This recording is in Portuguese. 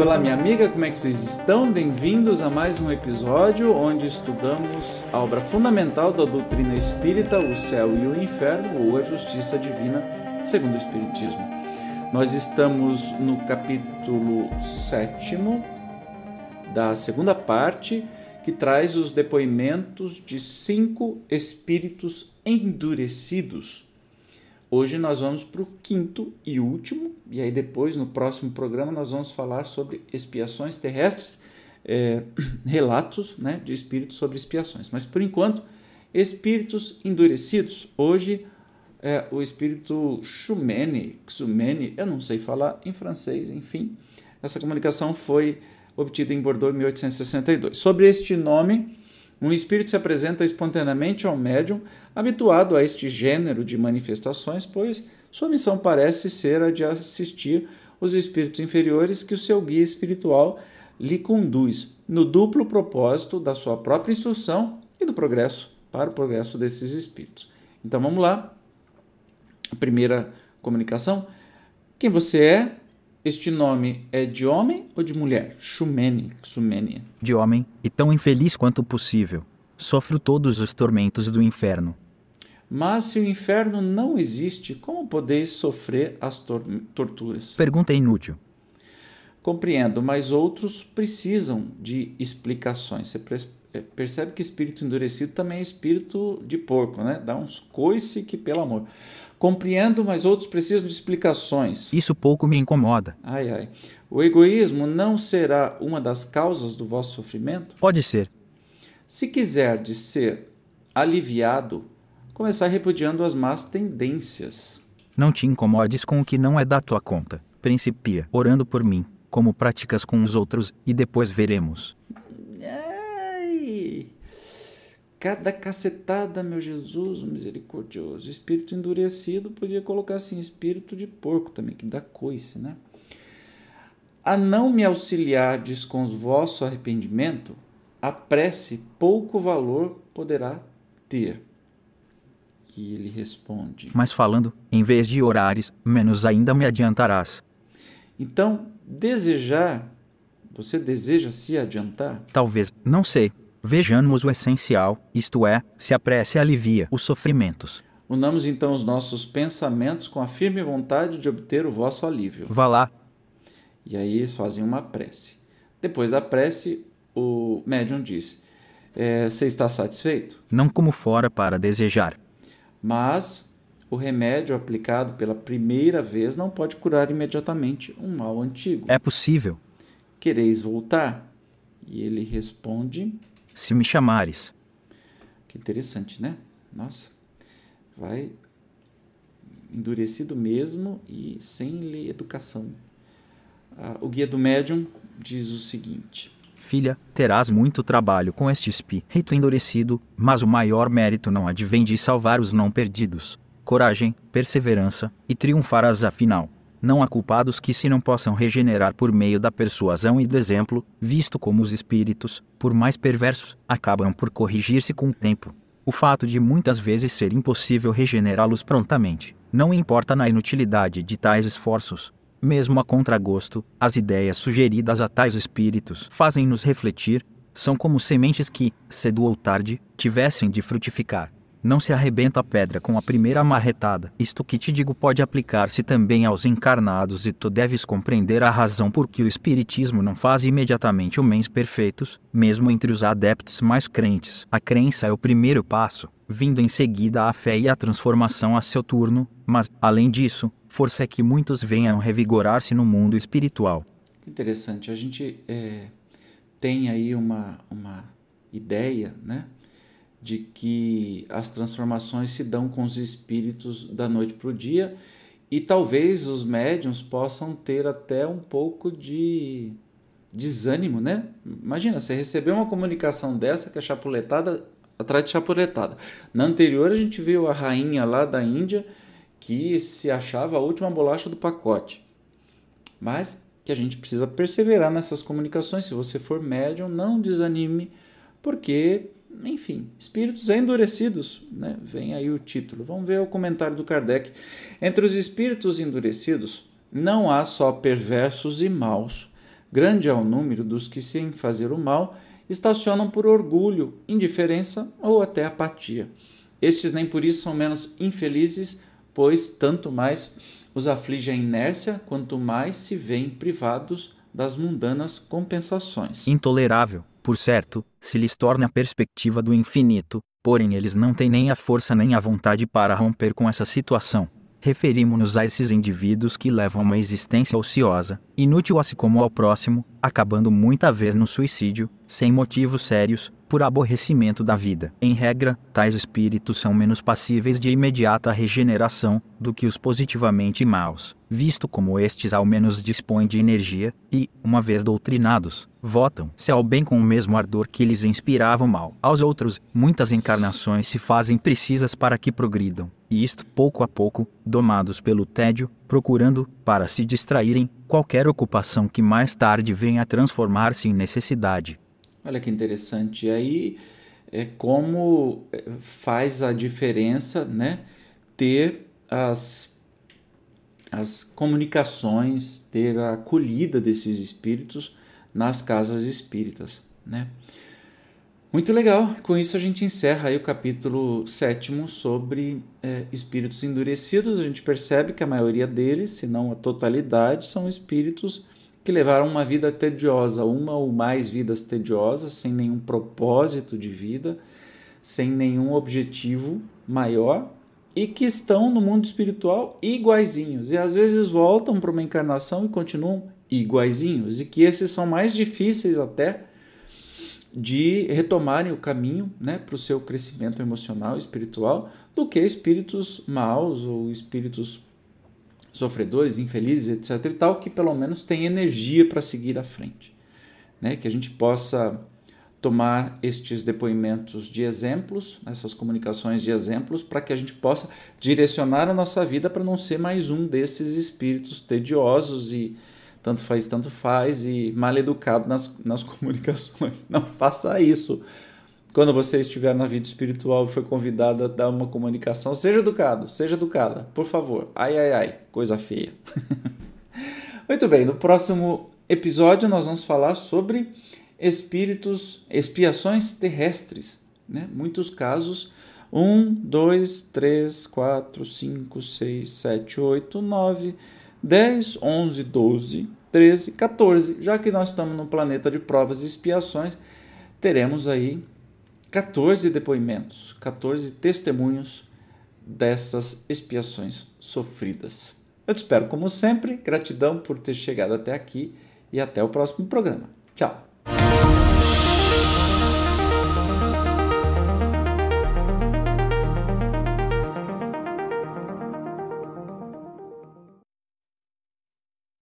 olá minha amiga, como é que vocês estão? Bem-vindos a mais um episódio onde estudamos a obra fundamental da doutrina espírita, o céu e o inferno, ou a justiça divina, segundo o Espiritismo. Nós estamos no capítulo 7 da segunda parte, que traz os depoimentos de cinco espíritos endurecidos Hoje nós vamos para o quinto e último, e aí depois, no próximo programa, nós vamos falar sobre expiações terrestres, é, relatos né, de espíritos sobre expiações. Mas por enquanto, espíritos endurecidos. Hoje, é, o espírito Xumene, Xumene, eu não sei falar em francês, enfim. Essa comunicação foi obtida em Bordeaux em 1862. Sobre este nome, um espírito se apresenta espontaneamente ao médium, habituado a este gênero de manifestações, pois sua missão parece ser a de assistir os espíritos inferiores que o seu guia espiritual lhe conduz, no duplo propósito da sua própria instrução e do progresso para o progresso desses espíritos. Então vamos lá. A primeira comunicação. Quem você é? Este nome é de homem ou de mulher? Xumene, Xumene. De homem, e tão infeliz quanto possível. Sofro todos os tormentos do inferno. Mas se o inferno não existe, como podeis sofrer as tor torturas? Pergunta inútil. Compreendo, mas outros precisam de explicações. Você percebe que espírito endurecido também é espírito de porco, né? Dá uns coice que, pelo amor. Compreendo, mas outros precisam de explicações. Isso pouco me incomoda. Ai, ai. O egoísmo não será uma das causas do vosso sofrimento? Pode ser. Se quiser de ser aliviado, começar repudiando as más tendências. Não te incomodes com o que não é da tua conta. Principia orando por mim, como praticas com os outros, e depois veremos. Cada cacetada, meu Jesus, misericordioso. Espírito endurecido, podia colocar assim, espírito de porco também, que dá coice, né? A não me auxiliardes com o vosso arrependimento, a prece pouco valor poderá ter. E ele responde: Mas falando, em vez de orares, menos ainda me adiantarás. Então, desejar, você deseja se adiantar? Talvez, não sei. Vejamos o essencial, isto é, se a prece alivia os sofrimentos. Unamos então os nossos pensamentos com a firme vontade de obter o vosso alívio. Vá lá. E aí eles fazem uma prece. Depois da prece, o médium diz: é, Você está satisfeito? Não como fora para desejar. Mas o remédio aplicado pela primeira vez não pode curar imediatamente um mal antigo. É possível. Quereis voltar? E ele responde: se me chamares. Que interessante, né? Nossa, vai endurecido mesmo e sem educação. Ah, o guia do médium diz o seguinte: Filha, terás muito trabalho com este espírito endurecido, mas o maior mérito não advém de salvar os não perdidos. Coragem, perseverança, e triunfarás afinal. Não há culpados que se não possam regenerar por meio da persuasão e do exemplo, visto como os espíritos, por mais perversos, acabam por corrigir-se com o tempo. O fato de muitas vezes ser impossível regenerá-los prontamente, não importa na inutilidade de tais esforços. Mesmo a contragosto, as ideias sugeridas a tais espíritos fazem-nos refletir, são como sementes que, cedo ou tarde, tivessem de frutificar. Não se arrebenta a pedra com a primeira marretada. Isto que te digo pode aplicar-se também aos encarnados e tu deves compreender a razão por que o Espiritismo não faz imediatamente homens perfeitos, mesmo entre os adeptos mais crentes. A crença é o primeiro passo, vindo em seguida a fé e a transformação a seu turno, mas, além disso, força é que muitos venham revigorar-se no mundo espiritual. Interessante, a gente é, tem aí uma, uma ideia, né? De que as transformações se dão com os espíritos da noite para o dia e talvez os médiums possam ter até um pouco de desânimo, né? Imagina, você recebeu uma comunicação dessa que é chapuletada atrás de chapuletada. Na anterior a gente viu a rainha lá da Índia que se achava a última bolacha do pacote. Mas que a gente precisa perseverar nessas comunicações. Se você for médium, não desanime, porque enfim, espíritos endurecidos, né? vem aí o título. Vamos ver o comentário do Kardec. Entre os espíritos endurecidos, não há só perversos e maus. grande é o número dos que, sem fazer o mal, estacionam por orgulho, indiferença ou até apatia. Estes nem por isso são menos infelizes, pois tanto mais os aflige a inércia, quanto mais se veem privados das mundanas compensações. Intolerável, por certo, se lhes torna a perspectiva do infinito, porém eles não têm nem a força nem a vontade para romper com essa situação. Referimos-nos a esses indivíduos que levam uma existência ociosa, inútil a si como ao próximo, acabando muita vez no suicídio, sem motivos sérios, por aborrecimento da vida. Em regra, tais espíritos são menos passíveis de imediata regeneração do que os positivamente maus, visto como estes ao menos dispõem de energia e, uma vez doutrinados, votam-se ao bem com o mesmo ardor que lhes inspirava o mal. Aos outros, muitas encarnações se fazem precisas para que progridam, e isto pouco a pouco, domados pelo tédio, procurando, para se distraírem, qualquer ocupação que mais tarde venha a transformar-se em necessidade. Olha que interessante. E aí é como é, faz a diferença, né? Ter as as comunicações, ter a acolhida desses espíritos nas casas espíritas, né? Muito legal. Com isso a gente encerra aí o capítulo sétimo sobre é, espíritos endurecidos. A gente percebe que a maioria deles, se não a totalidade, são espíritos que levaram uma vida tediosa, uma ou mais vidas tediosas, sem nenhum propósito de vida, sem nenhum objetivo maior e que estão no mundo espiritual iguaizinhos. E às vezes voltam para uma encarnação e continuam iguaizinhos. E que esses são mais difíceis até de retomarem o caminho né, para o seu crescimento emocional e espiritual do que espíritos maus ou espíritos sofredores, infelizes, etc. e tal, que pelo menos têm energia para seguir à frente. Né? Que a gente possa tomar estes depoimentos de exemplos, essas comunicações de exemplos, para que a gente possa direcionar a nossa vida para não ser mais um desses espíritos tediosos e tanto faz, tanto faz, e mal educado nas, nas comunicações. Não faça isso. Quando você estiver na vida espiritual e foi convidado a dar uma comunicação, seja educado, seja educada, por favor. Ai, ai, ai, coisa feia. Muito bem, no próximo episódio nós vamos falar sobre espíritos, expiações terrestres. Né? Muitos casos. 1, 2, 3, 4, 5, 6, 7, 8, 9, 10, 11, 12, 13, 14. Já que nós estamos no planeta de provas e expiações, teremos aí 14 depoimentos, 14 testemunhos dessas expiações sofridas. Eu te espero como sempre, gratidão por ter chegado até aqui e até o próximo programa. Tchau!